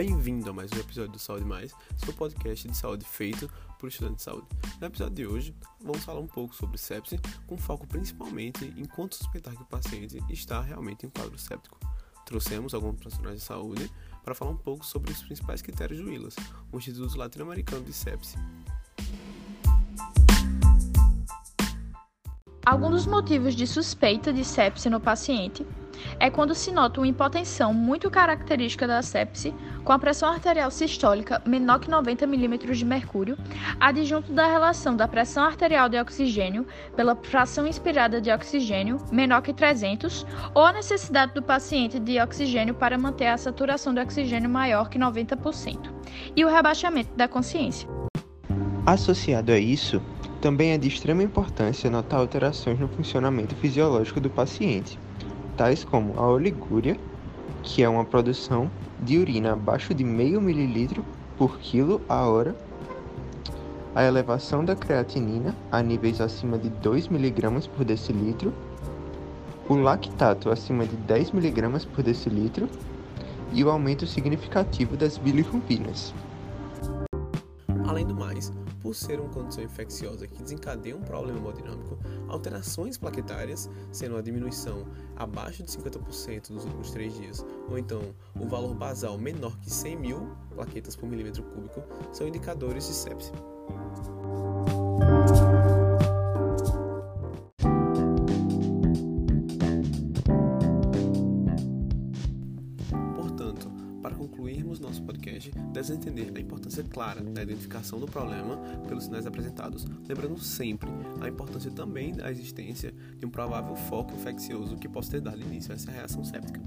Bem-vindo a mais um episódio do Saúde Mais, seu podcast de saúde feito por estudantes de saúde. No episódio de hoje, vamos falar um pouco sobre sepse, com foco principalmente em quanto suspeitar que o paciente está realmente em quadro séptico. Trouxemos alguns profissionais de saúde para falar um pouco sobre os principais critérios do ILAS, o Instituto Latino-Americano de Sepse. Alguns dos motivos de suspeita de sepse no paciente é quando se nota uma hipotensão muito característica da sepse, com a pressão arterial sistólica menor que 90 mm de mercúrio, adjunto da relação da pressão arterial de oxigênio pela fração inspirada de oxigênio menor que 300, ou a necessidade do paciente de oxigênio para manter a saturação de oxigênio maior que 90%, e o rebaixamento da consciência. Associado a isso, também é de extrema importância notar alterações no funcionamento fisiológico do paciente tais como a oligúria, que é uma produção de urina abaixo de meio mililitro por quilo a hora, a elevação da creatinina a níveis acima de 2 mg por decilitro, o lactato acima de 10 mg por decilitro e o aumento significativo das bilirrubinas. Além do mais, por ser uma condição infecciosa que desencadeia um problema hemodinâmico, alterações plaquetárias, sendo a diminuição abaixo de 50% nos últimos 3 dias, ou então o valor basal menor que 100 mil plaquetas por milímetro cúbico, são indicadores de sepse. Para concluirmos nosso podcast, devemos entender a importância clara da identificação do problema pelos sinais apresentados, lembrando sempre a importância também da existência de um provável foco infeccioso que possa ter dado início a essa reação séptica.